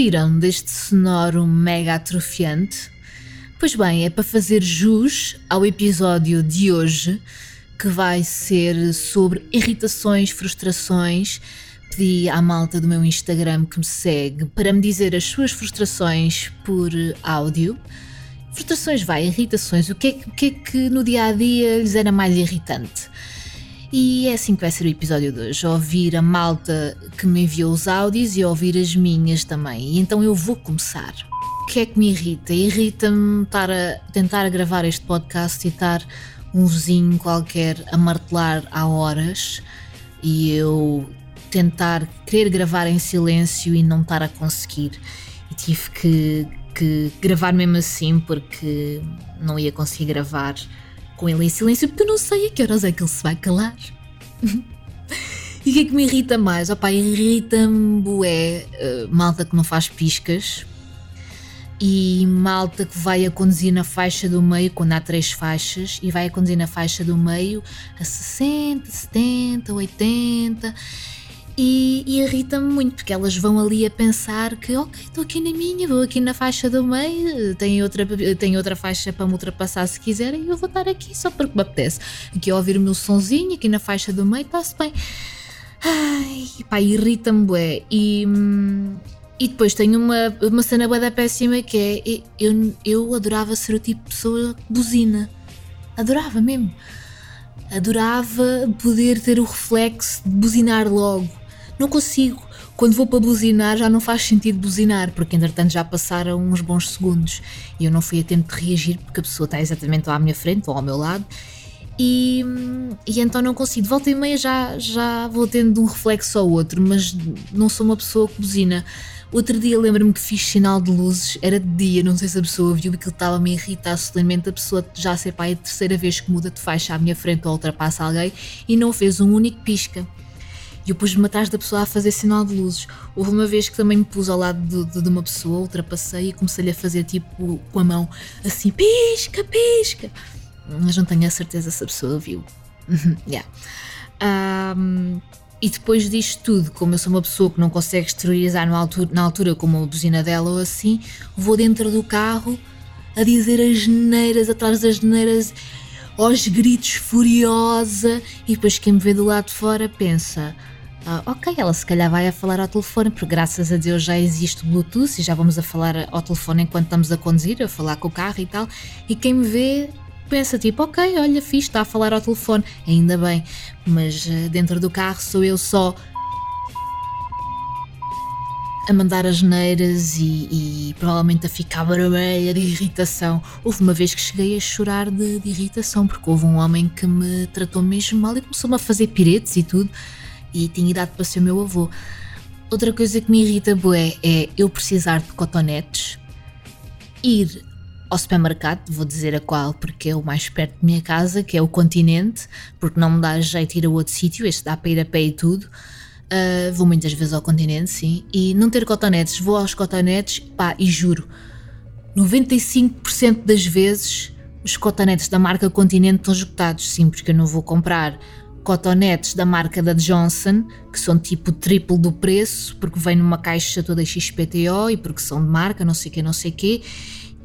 Curtiram deste sonoro mega atrofiante? Pois bem, é para fazer jus ao episódio de hoje, que vai ser sobre irritações, frustrações. Pedi à malta do meu Instagram que me segue para me dizer as suas frustrações por áudio. Frustrações, vai, irritações. O que é, o que, é que no dia a dia lhes era mais irritante? E é assim que vai ser o episódio de hoje: ouvir a malta que me enviou os áudios e ouvir as minhas também. E então eu vou começar. O que é que me irrita? Irrita-me estar a tentar gravar este podcast e estar um vizinho qualquer a martelar há horas e eu tentar querer gravar em silêncio e não estar a conseguir. E tive que, que gravar mesmo assim porque não ia conseguir gravar com ele em silêncio porque eu não sei a que horas é que ele se vai calar. e o que é que me irrita mais? Opá, irrita-me bué uh, malta que não faz piscas e malta que vai a conduzir na faixa do meio, quando há três faixas, e vai a conduzir na faixa do meio a 60, 70, 80 e, e irrita-me muito porque elas vão ali a pensar que, ok, estou aqui na minha, vou aqui na faixa do meio, tenho outra, tenho outra faixa para me ultrapassar se quiserem, e eu vou estar aqui só porque me apetece. Aqui a ouvir o meu sonzinho, aqui na faixa do meio, está-se bem. Ai, pá, irrita-me, bué. E, e depois tenho uma, uma cena bué da péssima que é, eu, eu adorava ser o tipo de pessoa buzina. Adorava mesmo. Adorava poder ter o reflexo de buzinar logo não consigo. Quando vou para buzinar já não faz sentido buzinar, porque entretanto já passaram uns bons segundos e eu não fui a tempo de reagir porque a pessoa está exatamente à minha frente ou ao meu lado. E, e, então não consigo. De volta e meia já, já vou tendo um reflexo ao outro, mas não sou uma pessoa que buzina. Outro dia lembro-me que fiz sinal de luzes, era de dia, não sei se a pessoa viu, aquilo estava-me a irritar solenemente. A pessoa já sei pá, é a terceira vez que muda de faixa à minha frente ou ultrapassa alguém e não fez um único pisca. E eu pus-me atrás da pessoa a fazer sinal de luzes. Houve uma vez que também me pus ao lado de, de, de uma pessoa, ultrapassei e comecei-lhe a fazer tipo com a mão assim: pisca, pisca. Mas não tenho a certeza se a pessoa viu. yeah. Um, e depois disto tudo, como eu sou uma pessoa que não consegue exteriorizar na altura, na altura como uma buzina dela ou assim, vou dentro do carro a dizer as geneiras atrás das geneiras aos gritos furiosa e depois quem me vê do lado de fora pensa ah, ok, ela se calhar vai a falar ao telefone, porque graças a Deus já existe Bluetooth e já vamos a falar ao telefone enquanto estamos a conduzir, a falar com o carro e tal. E quem me vê pensa tipo, ok, olha, fiz, está a falar ao telefone, ainda bem, mas uh, dentro do carro sou eu só a mandar as neiras e, e, provavelmente a ficar vermelha de irritação. Houve uma vez que cheguei a chorar de, de, irritação porque houve um homem que me tratou mesmo mal e começou-me a fazer piretes e tudo e tinha idade para ser meu avô. Outra coisa que me irrita bué é eu precisar de cotonetes, ir ao supermercado, vou dizer a qual porque é o mais perto de minha casa, que é o Continente, porque não me dá jeito ir a outro sítio, este dá para ir a pé e tudo Uh, vou muitas vezes ao continente, sim. E não ter cotonetes, vou aos cotonetes, pá, e juro, 95% das vezes os cotonetes da marca Continente estão esgotados, sim, porque eu não vou comprar cotonetes da marca da Johnson, que são tipo triplo do preço, porque vem numa caixa toda XPTO e porque são de marca, não sei o que, não sei o que,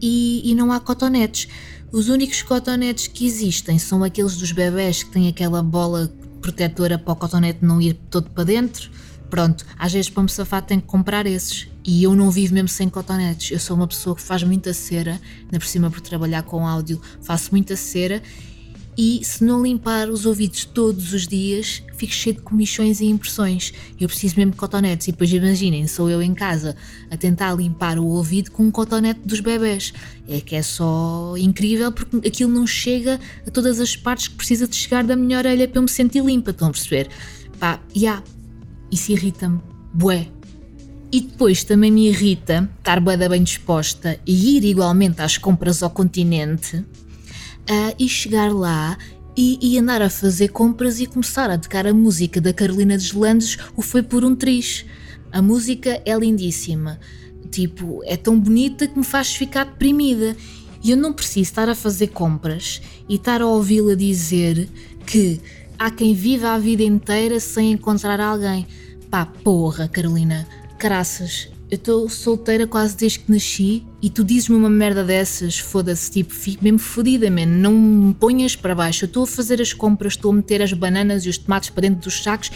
e, e não há cotonetes. Os únicos cotonetes que existem são aqueles dos bebés que têm aquela bola protetora para o cotonete não ir todo para dentro. Pronto, às vezes para me safar tenho que comprar esses. E eu não vivo mesmo sem cotonetes. Eu sou uma pessoa que faz muita cera, ainda por cima por trabalhar com áudio, faço muita cera e se não limpar os ouvidos todos os dias, fico cheio de comichões e impressões. Eu preciso mesmo de cotonetes. E depois imaginem, sou eu em casa a tentar limpar o ouvido com um cotonete dos bebés. É que é só incrível porque aquilo não chega a todas as partes que precisa de chegar da minha orelha para eu me sentir limpa. Estão a perceber? Pá, já. Yeah, isso irrita-me. Bué. E depois também me irrita estar bué bem disposta e ir igualmente às compras ao continente uh, e chegar lá e, e, andar a fazer compras e começar a tocar a música da Carolina Deslandes, o Foi por um Triz. A música é lindíssima, tipo, é tão bonita que me faz ficar deprimida. E eu não preciso estar a fazer compras e estar a ouvi-la dizer que há quem viva a vida inteira sem encontrar alguém. Pá, porra, Carolina, caraças, eu estou solteira quase desde que nasci e tu dizes-me uma merda dessas, foda-se, tipo, fico mesmo fodida, man. Não me ponhas para baixo. Eu estou a fazer as compras, estou a meter as bananas e os tomates para dentro dos sacos.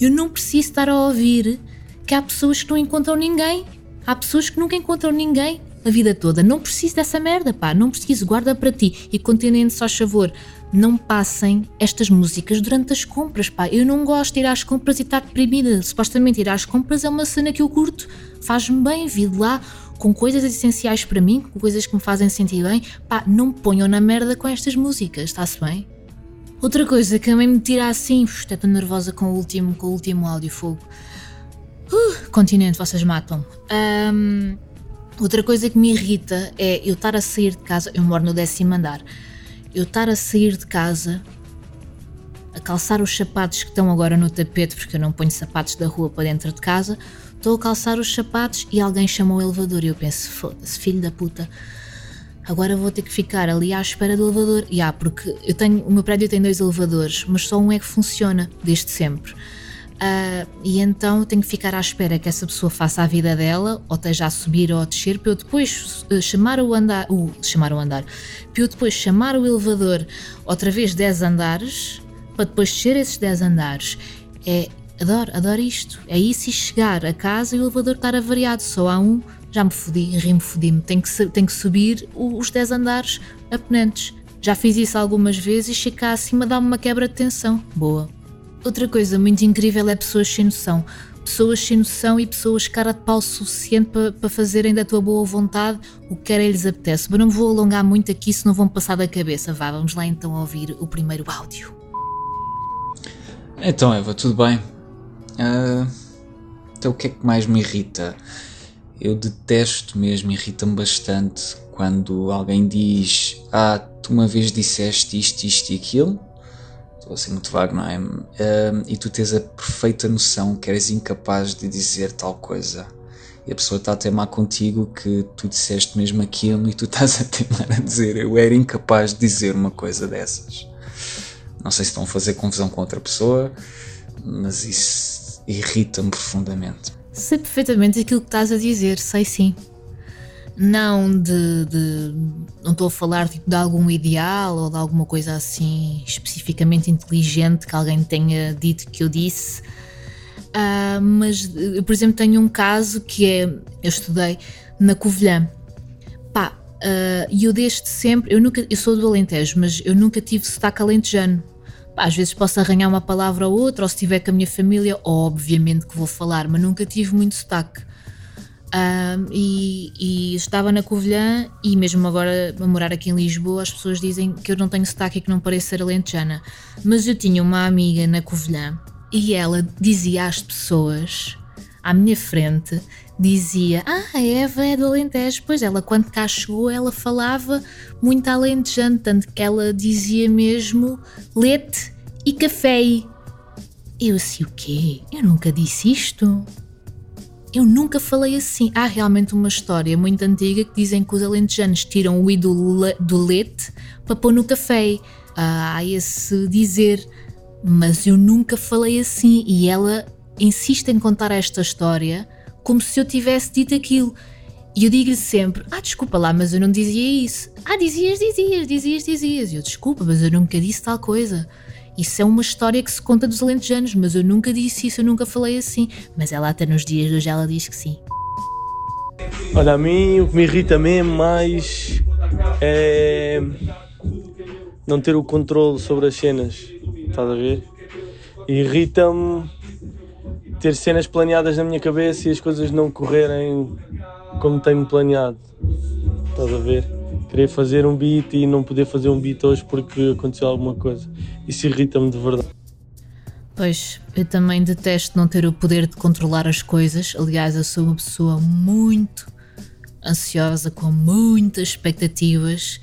Eu não preciso estar a ouvir que há pessoas que não encontram ninguém. Há pessoas que nunca encontram ninguém a vida toda. Não preciso dessa merda, pá. Não preciso. Guarda para ti. E continente só favor não passem estas músicas durante as compras, pá. Eu não gosto de ir às compras e estar deprimida. Supostamente ir às compras é uma cena que eu curto, faz-me bem, vir lá com coisas essenciais para mim, com coisas que me fazem sentir bem. Pá, não me ponham na merda com estas músicas, está-se bem? Outra coisa que também me tira assim, estou nervosa com o último, com o último áudio fogo. Uh, continente, vocês matam. Um, outra coisa que me irrita é eu estar a sair de casa, eu moro no décimo andar eu estar a sair de casa, a calçar os sapatos que estão agora no tapete, porque eu não ponho sapatos da rua para dentro de casa, estou a calçar os sapatos e alguém chamou o elevador e eu penso, foda-se, filho da puta, agora vou ter que ficar ali à espera do elevador. E ah, porque eu tenho, o meu prédio tem dois elevadores, mas só um é que funciona, desde sempre. Uh, e então tenho que ficar à espera que essa pessoa faça a vida dela, ou esteja a subir ou a descer, para eu depois uh, chamar o andar, uh, chamar o andar, para eu depois chamar o elevador outra vez 10 andares, para depois descer esses 10 andares. É, adoro, adoro isto. É isso e chegar a casa e o elevador estar avariado, só há um, já me fodi, rimo fodi-me, tenho que, tenho que subir os 10 andares apenantes. Já fiz isso algumas vezes e chegar acima dá-me uma quebra de tensão. Boa. Outra coisa muito incrível é pessoas sem noção. Pessoas sem noção e pessoas cara de pau suficiente para pa fazerem da tua boa vontade o que quer lhes apetece. Mas não me vou alongar muito aqui, se não vão passar da cabeça. Vá, vamos lá então ouvir o primeiro áudio. Então, Eva, tudo bem? Uh, então, o que é que mais me irrita? Eu detesto mesmo, irrita-me bastante quando alguém diz: Ah, tu uma vez disseste isto, isto e aquilo estou a ser muito vago, não é? Uh, e tu tens a perfeita noção que eres incapaz de dizer tal coisa. E a pessoa está a teimar contigo que tu disseste mesmo aquilo e tu estás a teimar a dizer eu era incapaz de dizer uma coisa dessas. Não sei se estão a fazer confusão com outra pessoa, mas isso irrita-me profundamente. Sei perfeitamente aquilo que estás a dizer, sei sim. Não de, de, não estou a falar tipo, de algum ideal ou de alguma coisa assim especificamente inteligente que alguém tenha dito que eu disse. Uh, mas eu por exemplo tenho um caso que é eu estudei na Covilhã. Pá ah, e uh, eu desde sempre eu nunca eu sou do Alentejo mas eu nunca tive sotaque alentejano Às vezes posso arranhar uma palavra ou outra, ou se estiver com a minha família, obviamente que vou falar, mas nunca tive muito sotaque. Um, e, e, estava na Covilhã e mesmo agora a morar aqui em Lisboa as pessoas dizem que eu não tenho sotaque e que não pareço ser alentejana mas eu tinha uma amiga na Covilhã e ela dizia às pessoas à minha frente dizia, ah a Eva é do Alentejo pois ela quando cá chegou ela falava muito alentejante tanto que ela dizia mesmo leite e café eu assim, o quê? Eu nunca disse isto eu nunca falei assim. Há realmente uma história muito antiga que dizem que os alentejanos tiram o i do, le do leite para pôr no café. Ah, há esse dizer, mas eu nunca falei assim. E ela insiste em contar esta história como se eu tivesse dito aquilo. E eu digo-lhe sempre: Ah, desculpa lá, mas eu não dizia isso. Ah, dizias, dizias, dizias, dizias. E eu, desculpa, mas eu nunca disse tal coisa. Isso é uma história que se conta dos alentejanos, mas eu nunca disse isso, eu nunca falei assim. Mas ela até nos dias de hoje ela diz que sim. Olha, a mim o que me irrita mesmo mais é não ter o controle sobre as cenas. Estás a ver? Irrita-me ter cenas planeadas na minha cabeça e as coisas não correrem como tenho planeado. Estás a ver? querer fazer um beat e não poder fazer um beat hoje porque aconteceu alguma coisa. Isso irrita-me de verdade. Pois, eu também detesto não ter o poder de controlar as coisas. Aliás, eu sou uma pessoa muito ansiosa, com muitas expectativas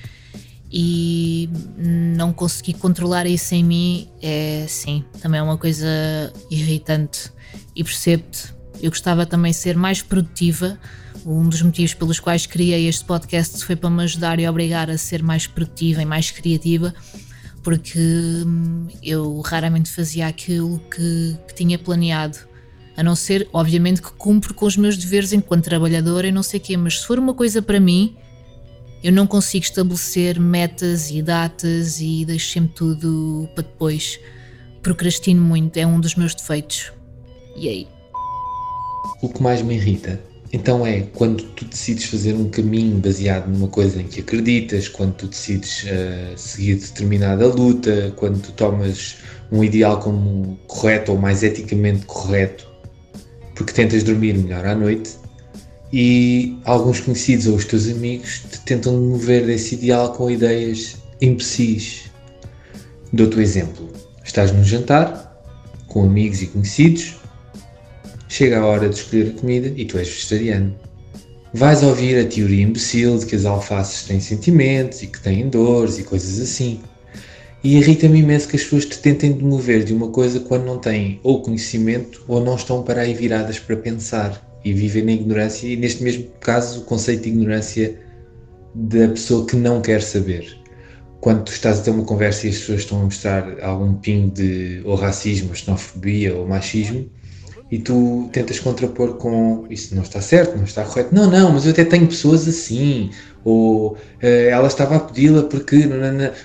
e não conseguir controlar isso em mim é, sim, também é uma coisa irritante. E percebo-te, eu gostava também de ser mais produtiva. Um dos motivos pelos quais criei este podcast foi para me ajudar e obrigar a ser mais produtiva e mais criativa, porque hum, eu raramente fazia aquilo que, que tinha planeado. A não ser, obviamente, que cumpro com os meus deveres enquanto trabalhadora e não sei o quê, mas se for uma coisa para mim, eu não consigo estabelecer metas e datas e deixo sempre tudo para depois. Procrastino muito, é um dos meus defeitos. E aí? O que mais me irrita então é quando tu decides fazer um caminho baseado numa coisa em que acreditas, quando tu decides uh, seguir determinada luta, quando tu tomas um ideal como correto ou mais eticamente correto, porque tentas dormir melhor à noite e alguns conhecidos ou os teus amigos te tentam mover desse ideal com ideias imbecis. Dou-te o exemplo: estás num jantar com amigos e conhecidos Chega a hora de escolher a comida e tu és vegetariano. Vais ouvir a teoria imbecil de que as alfaces têm sentimentos e que têm dores e coisas assim. E irrita-me imenso que as pessoas te tentem demover de uma coisa quando não têm ou conhecimento ou não estão para aí viradas para pensar e vivem na ignorância. E neste mesmo caso, o conceito de ignorância da pessoa que não quer saber. Quando tu estás a ter uma conversa e as pessoas estão a mostrar algum pingo de ou racismo, ou xenofobia ou machismo, e tu tentas contrapor com isso não está certo, não está correto. Não, não, mas eu até tenho pessoas assim. Ou uh, ela estava a pedi-la porque.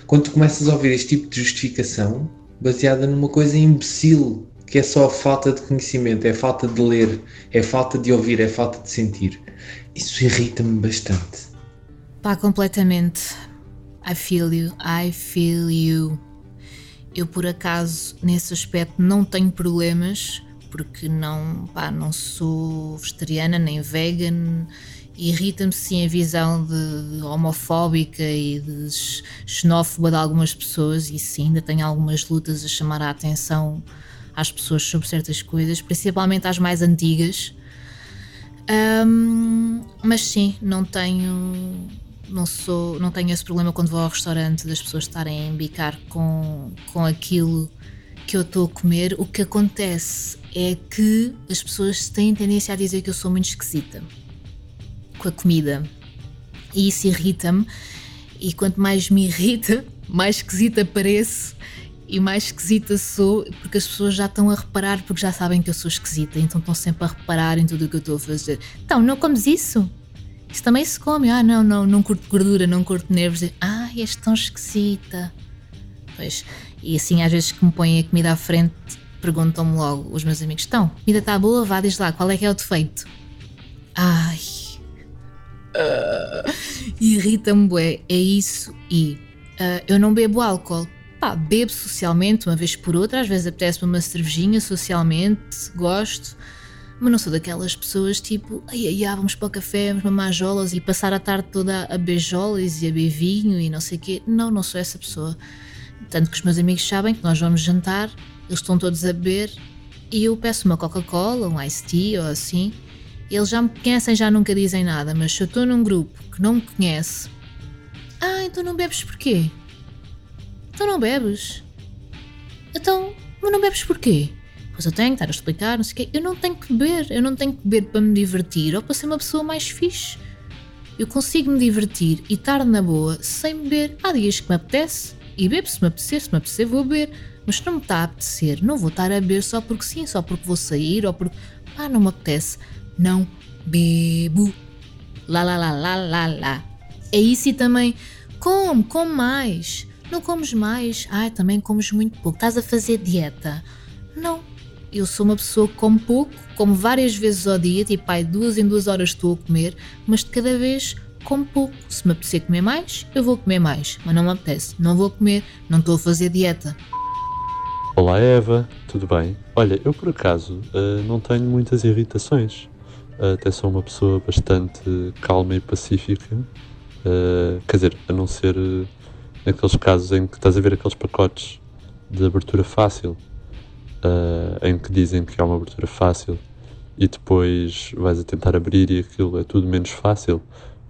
Quando tu começas a ouvir este tipo de justificação baseada numa coisa imbecil, que é só falta de conhecimento, é falta de ler, é falta de ouvir, é falta de sentir. Isso irrita-me bastante. Pá, completamente. I feel you, I feel you. Eu, por acaso, nesse aspecto, não tenho problemas porque não, pá, não sou vegetariana nem vegan. Irrita-me sim a visão de, de, homofóbica e de xenófoba de algumas pessoas, e sim, ainda tenho algumas lutas a chamar a atenção às pessoas sobre certas coisas, principalmente às mais antigas. Um, mas sim, não tenho não sou não tenho esse problema quando vou ao restaurante das pessoas estarem a embicar com, com aquilo que eu estou a comer, o que acontece é que as pessoas têm tendência a dizer que eu sou muito esquisita com a comida. E isso irrita-me. E quanto mais me irrita, mais esquisita pareço e mais esquisita sou, porque as pessoas já estão a reparar, porque já sabem que eu sou esquisita, então estão sempre a reparar em tudo o que eu estou a fazer. Então, não comes isso? Isso também se come. Ah, não, não, não curto gordura, não curto nervos. Ah, és tão esquisita. Pois, e assim, às vezes que me põem a comida à frente, perguntam-me logo os meus amigos: estão, comida está boa? Vá, diz lá, qual é que é o defeito? Ai. Uh, Irrita-me, bué. É isso. E uh, eu não bebo álcool. Pá, bebo socialmente, uma vez por outra. Às vezes apetece-me uma cervejinha socialmente, gosto. Mas não sou daquelas pessoas tipo, ai ai, ai vamos para o café, vamos mamar jolas e passar a tarde toda a beijolas e a beber vinho e não sei o quê. Não, não sou essa pessoa. Tanto que os meus amigos sabem que nós vamos jantar, eles estão todos a beber e eu peço uma Coca-Cola, um iced tea ou assim. Eles já me conhecem, já nunca dizem nada, mas se eu estou num grupo que não me conhece, ah, então não bebes porquê? Então não bebes? Então, mas não bebes porquê? Pois eu tenho que estar a explicar, não sei o quê. Eu não tenho que beber, eu não tenho que beber para me divertir ou para ser uma pessoa mais fixe. Eu consigo me divertir e estar na boa sem beber. Há dias que me apetece, e bebo se me apetecer, se me apetecer vou beber. Mas se não me está a apetecer, não vou estar a beber só porque sim, só porque vou sair ou porque. Ah, não me apetece. Não bebo. Lá, lá, lá, lá, lá, lá. É isso e também. Come, come mais. Não comes mais. Ai, também comes muito pouco. Estás a fazer dieta. Não. Eu sou uma pessoa que come pouco, como várias vezes ao dia, tipo, ai, duas em duas horas estou a comer, mas de cada vez como pouco. Se me apetecer comer mais, eu vou comer mais. Mas não me apetece, não vou comer, não estou a fazer dieta. Olá Eva, tudo bem? Olha, eu por acaso uh, não tenho muitas irritações. Uh, até sou uma pessoa bastante calma e pacífica. Uh, quer dizer, a não ser naqueles casos em que estás a ver aqueles pacotes de abertura fácil, em que dizem que é uma abertura fácil e depois vais a tentar abrir e aquilo é tudo menos fácil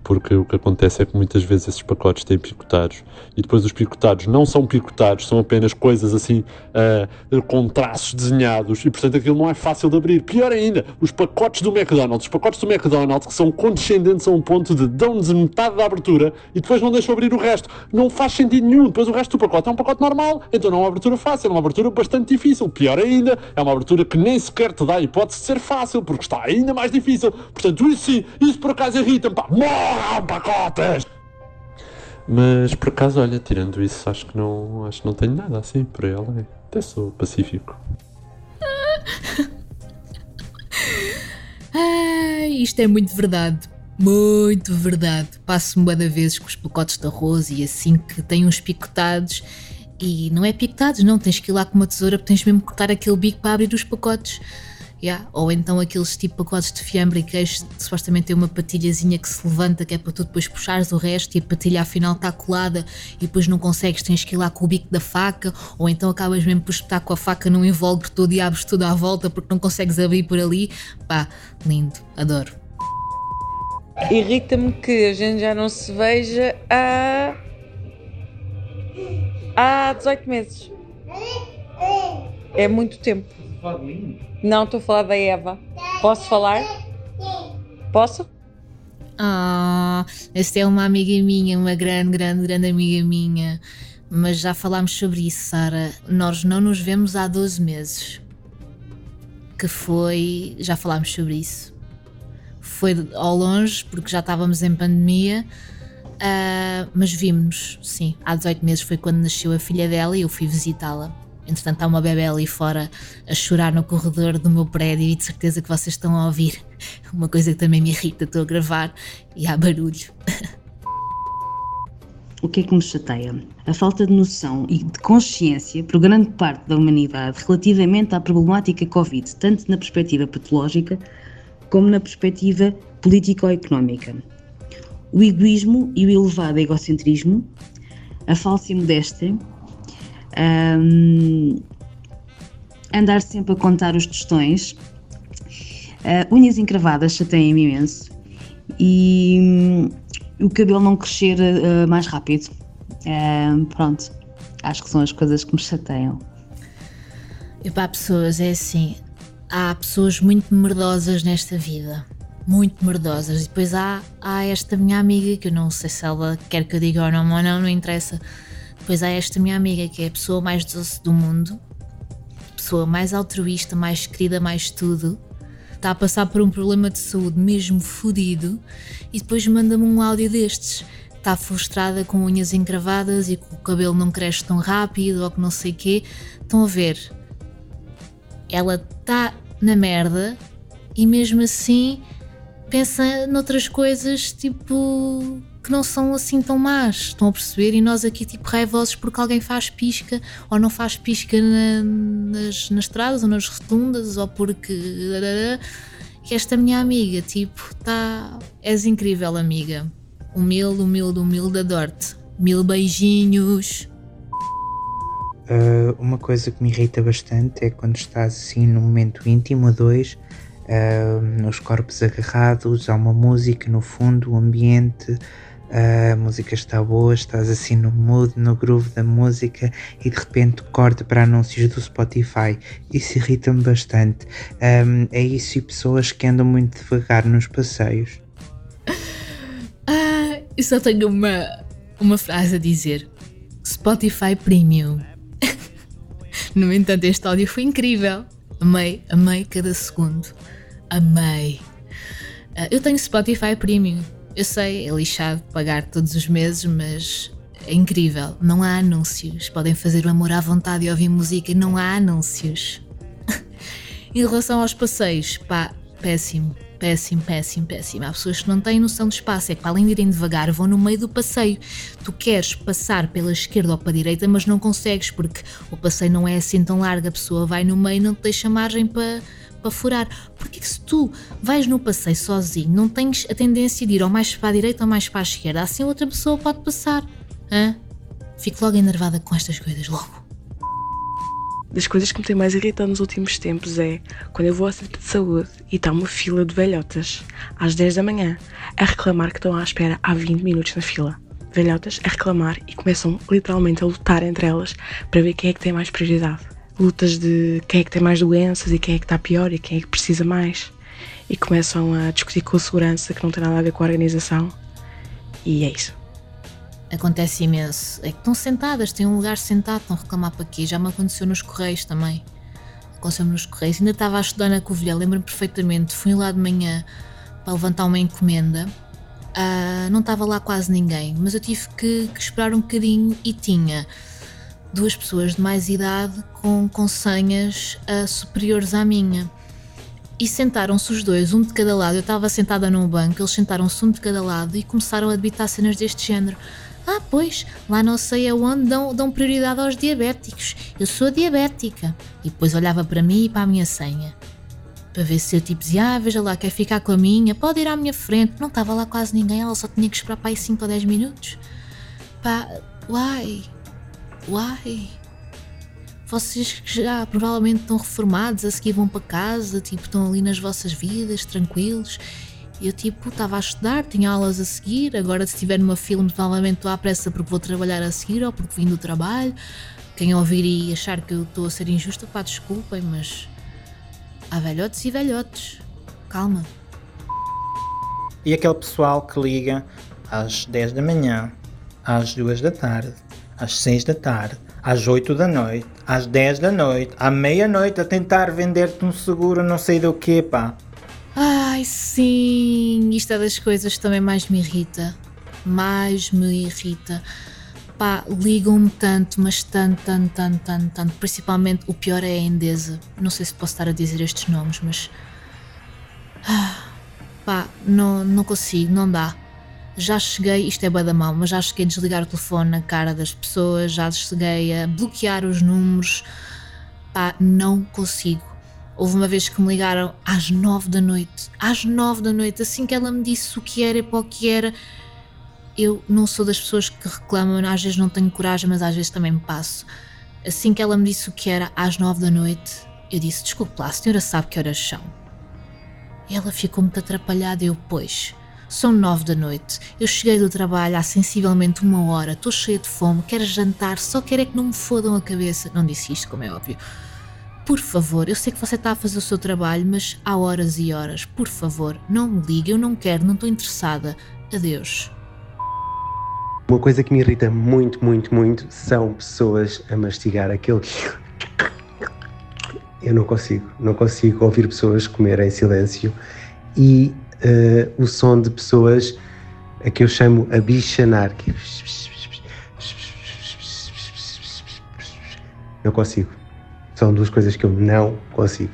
porque o que acontece é que muitas vezes esses pacotes têm picotados e depois os picotados não são picotados, são apenas coisas assim uh, com traços desenhados e portanto aquilo não é fácil de abrir. Pior ainda, os pacotes do McDonald's, os pacotes do McDonald's que são condescendentes a um ponto de dão-nos metade da abertura e depois não deixam abrir o resto. Não faz sentido nenhum. Depois o resto do pacote é um pacote normal, então não é uma abertura fácil, é uma abertura bastante difícil. Pior ainda, é uma abertura que nem sequer te dá a hipótese de ser fácil, porque está ainda mais difícil. Portanto, isso sim, isso por acaso irrita-me, pá. Morram pacotes! Mas por acaso, olha, tirando isso, acho que não, acho que não tenho nada assim por ela. Até sou pacífico. ah, isto é muito verdade. Muito verdade. Passo-me bué vezes com os pacotes de arroz e assim que tem uns picotados. E não é picotados, não. Tens que ir lá com uma tesoura porque tens mesmo que cortar aquele bico para abrir os pacotes. Yeah. Ou então aqueles tipo pacotes de fiambre e queijo que supostamente tem uma patilhazinha que se levanta, que é para tu depois puxares o resto e a patilha afinal está colada e depois não consegues, tens que ir lá com o bico da faca, ou então acabas mesmo por espetar com a faca num invólucro todo e abres tudo à volta porque não consegues abrir por ali. Pá, lindo, adoro. Irrita-me que a gente já não se veja há. há 18 meses. É muito tempo. Não, estou a falar da Eva. Posso falar? Posso? Ah, esta é uma amiga minha, uma grande, grande, grande amiga minha. Mas já falámos sobre isso, Sara. Nós não nos vemos há 12 meses. Que foi. Já falámos sobre isso. Foi ao longe, porque já estávamos em pandemia. Uh, mas vimos-nos, sim. Há 18 meses foi quando nasceu a filha dela e eu fui visitá-la. Entretanto, há uma bebê ali fora a chorar no corredor do meu prédio e de certeza que vocês estão a ouvir. Uma coisa que também me irrita, estou a gravar e há barulho. O que é que me chateia? A falta de noção e de consciência por grande parte da humanidade relativamente à problemática Covid, tanto na perspectiva patológica como na perspectiva político-económica. O egoísmo e o elevado egocentrismo, a falsa modéstia um, andar sempre a contar os tostões, uh, unhas encravadas chateiam-me imenso e um, o cabelo não crescer uh, mais rápido. Pronto, acho que são as coisas que me chateiam. E para pessoas é assim, há pessoas muito merdosas nesta vida. Muito merdosas. E depois há, há esta minha amiga, que eu não sei se ela quer que eu diga ou não, ou não, não interessa Pois há esta minha amiga que é a pessoa mais doce do mundo, pessoa mais altruísta, mais querida, mais tudo. Está a passar por um problema de saúde mesmo fodido e depois manda-me um áudio destes. Está frustrada com unhas encravadas e que o cabelo não cresce tão rápido ou que não sei quê. Estão a ver? Ela está na merda e mesmo assim pensa noutras coisas tipo que não são assim tão más, estão a perceber? E nós aqui tipo raivosos porque alguém faz pisca ou não faz pisca na, nas, nas estradas ou nas rotundas ou porque. E esta minha amiga, tipo, tá. És incrível, amiga. Humilde, humilde, humilde, adoro-te. Mil beijinhos. Uh, uma coisa que me irrita bastante é quando estás assim num momento íntimo a dois, uh, nos corpos agarrados, há uma música no fundo, o ambiente, a música está boa, estás assim no mood, no groove da música e de repente corta para anúncios do Spotify. Isso irrita-me bastante. Um, é isso e pessoas que andam muito devagar nos passeios. Ah, eu só tenho uma, uma frase a dizer: Spotify Premium. no entanto, este áudio foi incrível. Amei, amei cada segundo. Amei. Uh, eu tenho Spotify Premium eu sei, é lixado pagar todos os meses, mas é incrível. Não há anúncios. Podem fazer o amor à vontade e ouvir música, não há anúncios. em relação aos passeios, pá, péssimo. Péssimo, péssimo, péssimo. Há pessoas que não têm noção de espaço, é que além de irem devagar, vão no meio do passeio. Tu queres passar pela esquerda ou para a direita, mas não consegues, porque o passeio não é assim tão largo, a pessoa vai no meio e não te deixa margem para para furar. Porque se tu vais no passeio sozinho, não tens a tendência de ir ou mais para a direita ou mais para a esquerda, assim outra pessoa pode passar. Hã? Fico logo enervada com estas coisas, logo. das coisas que me tem mais irritado nos últimos tempos é quando eu vou ao centro de saúde e está uma fila de velhotas às 10 da manhã a reclamar que estão à espera há 20 minutos na fila. Velhotas a reclamar e começam literalmente a lutar entre elas para ver quem é que tem mais prioridade. Lutas de quem é que tem mais doenças e quem é que está pior e quem é que precisa mais. E começam a discutir com a segurança que não tem nada a ver com a organização. E é isso. Acontece imenso. É que estão sentadas, têm um lugar sentado, estão a reclamar para quê? Já me aconteceu nos Correios também. Aconteceu-me nos Correios. Ainda estava a estudar na Covilhã, lembro-me perfeitamente. Fui lá de manhã para levantar uma encomenda. Uh, não estava lá quase ninguém, mas eu tive que, que, esperar um bocadinho e tinha duas pessoas de mais idade com, com senhas uh, superiores à minha. E sentaram-se os dois, um de cada lado. Eu estava sentada num banco, eles sentaram-se um de cada lado e começaram a debitar cenas deste género. Ah, pois, lá não sei aonde dão, dão prioridade aos diabéticos. Eu sou diabética. E depois olhava para mim e para a minha senha. Para ver se eu tipo dizia, ah, veja lá, quer ficar com a minha, pode ir à minha frente. Não estava lá quase ninguém, ela só tinha que esperar para aí 5 ou 10 minutos. Pá, uai, uai. Vocês que já provavelmente estão reformados, a seguir vão para casa, tipo, estão ali nas vossas vidas, tranquilos eu, tipo, estava a estudar, tinha aulas a seguir. Agora, se estiver numa filme, provavelmente estou à pressa porque vou trabalhar a seguir ou porque vim do trabalho. Quem ouvir e achar que eu estou a ser injusta, pá, desculpem, mas há velhotes e velhotes. Calma. E aquele pessoal que liga às 10 da manhã, às 2 da tarde, às 6 da tarde, às 8 da noite, às 10 da noite, à meia-noite a tentar vender-te um seguro, não sei do que, pá. Ai, sim, isto é das coisas que também mais me irrita. Mais me irrita. Pá, ligam-me tanto, mas tanto, tanto, tanto, tanto, tanto. Principalmente o pior é a Endesa. Não sei se posso estar a dizer estes nomes, mas. Ah, pá, não, não consigo, não dá. Já cheguei, isto é bada mal, mas já cheguei a desligar o telefone na cara das pessoas, já cheguei a bloquear os números. Pá, não consigo Houve uma vez que me ligaram às nove da noite, às nove da noite, assim que ela me disse o que era e para o que era. Eu não sou das pessoas que reclamam, às vezes não tenho coragem, mas às vezes também me passo. Assim que ela me disse o que era às nove da noite, eu disse: Desculpe lá, a senhora sabe que horas são. E ela ficou muito atrapalhada. Eu, pois, são nove da noite. Eu cheguei do trabalho há sensivelmente uma hora, estou cheia de fome, quero jantar, só quero é que não me fodam a cabeça. Não disse isto, como é óbvio. Por favor, eu sei que você está a fazer o seu trabalho, mas há horas e horas. Por favor, não me ligue, eu não quero, não estou interessada. Adeus. Uma coisa que me irrita muito, muito, muito são pessoas a mastigar aquele. Eu não consigo, não consigo ouvir pessoas comer em silêncio e uh, o som de pessoas a que eu chamo a bichanar. Não consigo. São duas coisas que eu não consigo.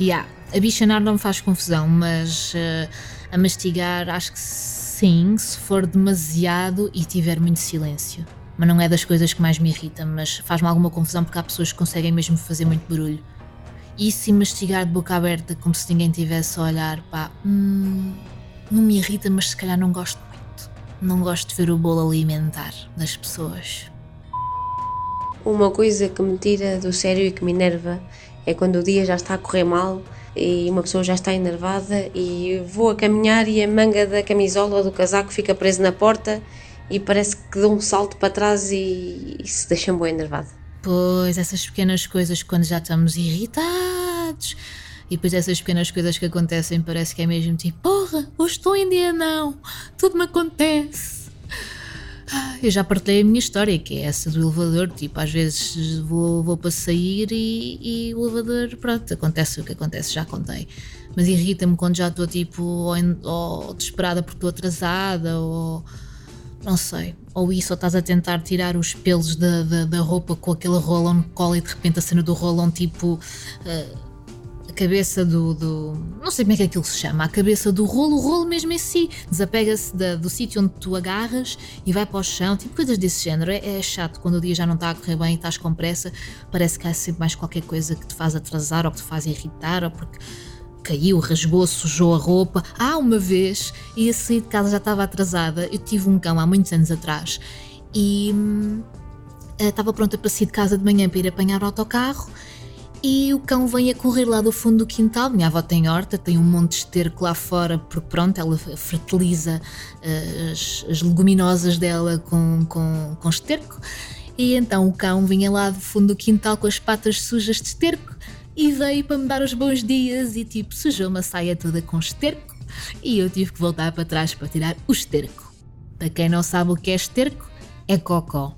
Yeah. A bichanar não me faz confusão, mas uh, a mastigar acho que sim, se for demasiado e tiver muito silêncio. Mas não é das coisas que mais me irritam, mas faz-me alguma confusão porque há pessoas que conseguem mesmo fazer muito barulho. E se mastigar de boca aberta como se ninguém tivesse a olhar, pá, hum, não me irrita, mas se calhar não gosto muito. Não gosto de ver o bolo alimentar das pessoas. Uma coisa que me tira do sério e que me enerva é quando o dia já está a correr mal e uma pessoa já está enervada e vou a caminhar e a manga da camisola ou do casaco fica presa na porta e parece que dou um salto para trás e isso deixa-me bem enervada. Pois, essas pequenas coisas quando já estamos irritados e depois essas pequenas coisas que acontecem parece que é mesmo tipo, porra, hoje estou em dia não, tudo me acontece. Eu já partilhei a minha história, que é essa do elevador. Tipo, às vezes vou, vou para sair e, e o elevador, pronto, acontece o que acontece, já contei. Mas irrita-me quando já estou tipo, ou, ou desesperada porque estou atrasada, ou não sei. Ou isso, ou estás a tentar tirar os pelos da, da, da roupa com aquele rolão de cola e de repente a cena do rolão tipo. Uh, cabeça do, do, Não sei como é que aquilo se chama, a cabeça do rolo, o rolo mesmo em si, desapega-se do sítio onde tu agarras e vai para o chão, tipo coisas desse género. É, é, chato quando o dia já não está a correr bem e estás com pressa, parece que há sempre mais qualquer coisa que te faz atrasar ou que te faz irritar ou porque caiu, rasgou, sujou a roupa. Ah, uma vez ia sair de casa já estava atrasada. Eu tive um cão há muitos anos atrás e. Hum, Uh, estava pronta para sair de casa de manhã para ir apanhar o autocarro e o cão vem a correr lá do fundo do quintal. Minha avó tem horta, tem um monte de esterco lá fora, porque pronto, ela fertiliza uh, as, as, leguminosas dela com, com, com esterco. E então o cão vinha lá do fundo do quintal com as patas sujas de esterco e veio para me dar os bons dias e tipo sujou uma saia toda com esterco e eu tive que voltar para trás para tirar o esterco. Para quem não sabe o que é esterco, é cocó.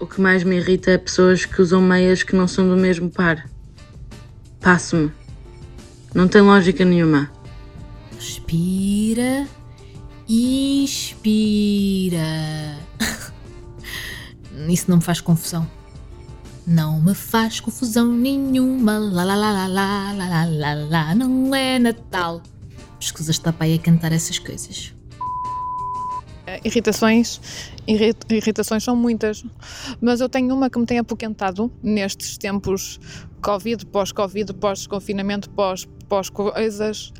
O que mais me irrita é pessoas que usam meias que não são do mesmo par. Passo-me. Não tem lógica nenhuma. Respira. Inspira. Isso não me faz confusão. Não me faz confusão nenhuma. Lá lá lá lá lá lá lá lá Não é Natal. Escusas estar aí a cantar essas coisas. Eh, irritações, irritações são muitas, mas eu tenho uma que me tem apoquentado nestes tempos Covid, pós-Covid, pós-confinamento, pós-coisas.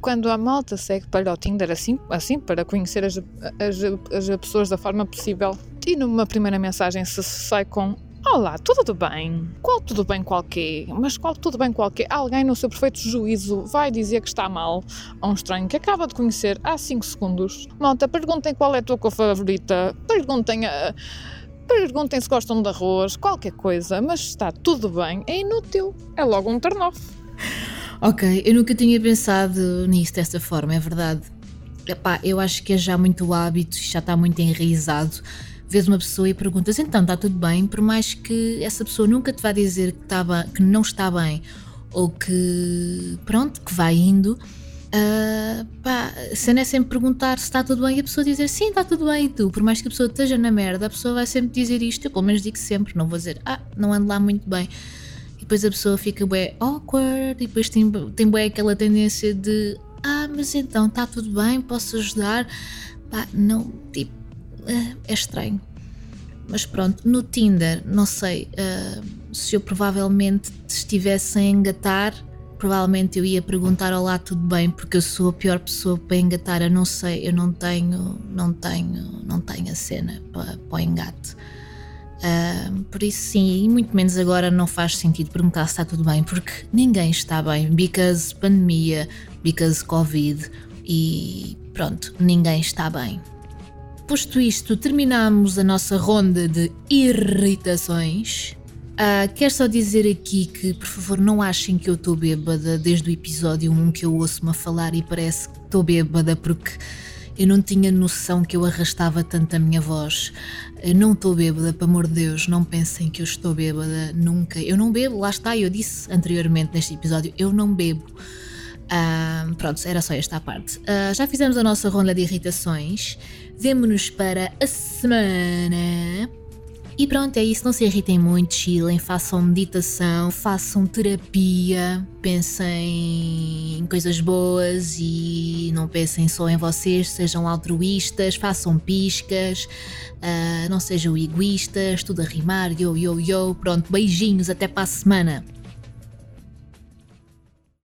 Quando a malta segue para o Tinder assim, assim para conhecer as, as, as pessoas da forma possível e numa primeira mensagem se sai com Olá, tudo bem? Qual tudo bem qualquer? Mas qual tudo bem qualquer? Alguém no seu perfeito juízo vai dizer que está mal a um estranho que acaba de conhecer há 5 segundos? Malta, perguntem qual é a tua cor favorita, perguntem a... Perguntem se gostam de arroz, qualquer coisa, mas está tudo bem, é inútil, é logo um turn off. Ok, eu nunca tinha pensado nisso desta forma, é verdade. Epá, eu acho que é já muito hábito, já está muito enraizado vês uma pessoa e perguntas então está tudo bem, por mais que essa pessoa nunca te vá dizer que, bem, que não está bem ou que pronto, que vai indo. Uh, pá, a cena é sempre perguntar se está tudo bem e a pessoa dizer sim, está tudo bem e tu, por mais que a pessoa esteja na merda, a pessoa vai sempre dizer isto, eu pelo menos digo sempre, não vou dizer ah, não ando lá muito bem. Depois a pessoa fica bem awkward e depois tem, tem bem aquela tendência de ah, mas então está tudo bem, posso ajudar? Pá, não, tipo, é, é estranho. Mas pronto, no Tinder, não sei, uh, se eu provavelmente estivesse a engatar, provavelmente eu ia perguntar olá, tudo bem, porque eu sou a pior pessoa para engatar, eu não sei, eu não tenho, não tenho, não tenho a cena para, para o engate. Uh, por isso sim, e muito menos agora não faz sentido perguntar se está tudo bem, porque ninguém está bem, because pandemia, because Covid e pronto, ninguém está bem. Posto isto, terminamos a nossa ronda de irritações. Uh, quero só dizer aqui que, por favor, não achem que eu estou bêbada desde o episódio 1 que eu ouço-me a falar e parece que estou bêbada porque eu não tinha noção que eu arrastava tanto a minha voz. Eu não estou bêbada, pelo amor de Deus, não pensem que eu estou bêbada, nunca. Eu não bebo, lá está, eu disse anteriormente neste episódio, eu não bebo. Uh, pronto, era só esta parte. Uh, já fizemos a nossa ronda de irritações. Vemo-nos para a semana. E pronto, é isso. Não se irritem muito, chilem, façam meditação, façam terapia, pensem em coisas boas e não pensem só em vocês, sejam altruístas, façam piscas, uh, não sejam egoístas, tudo a rimar, yo, yo, yo. Pronto, beijinhos, até para a semana.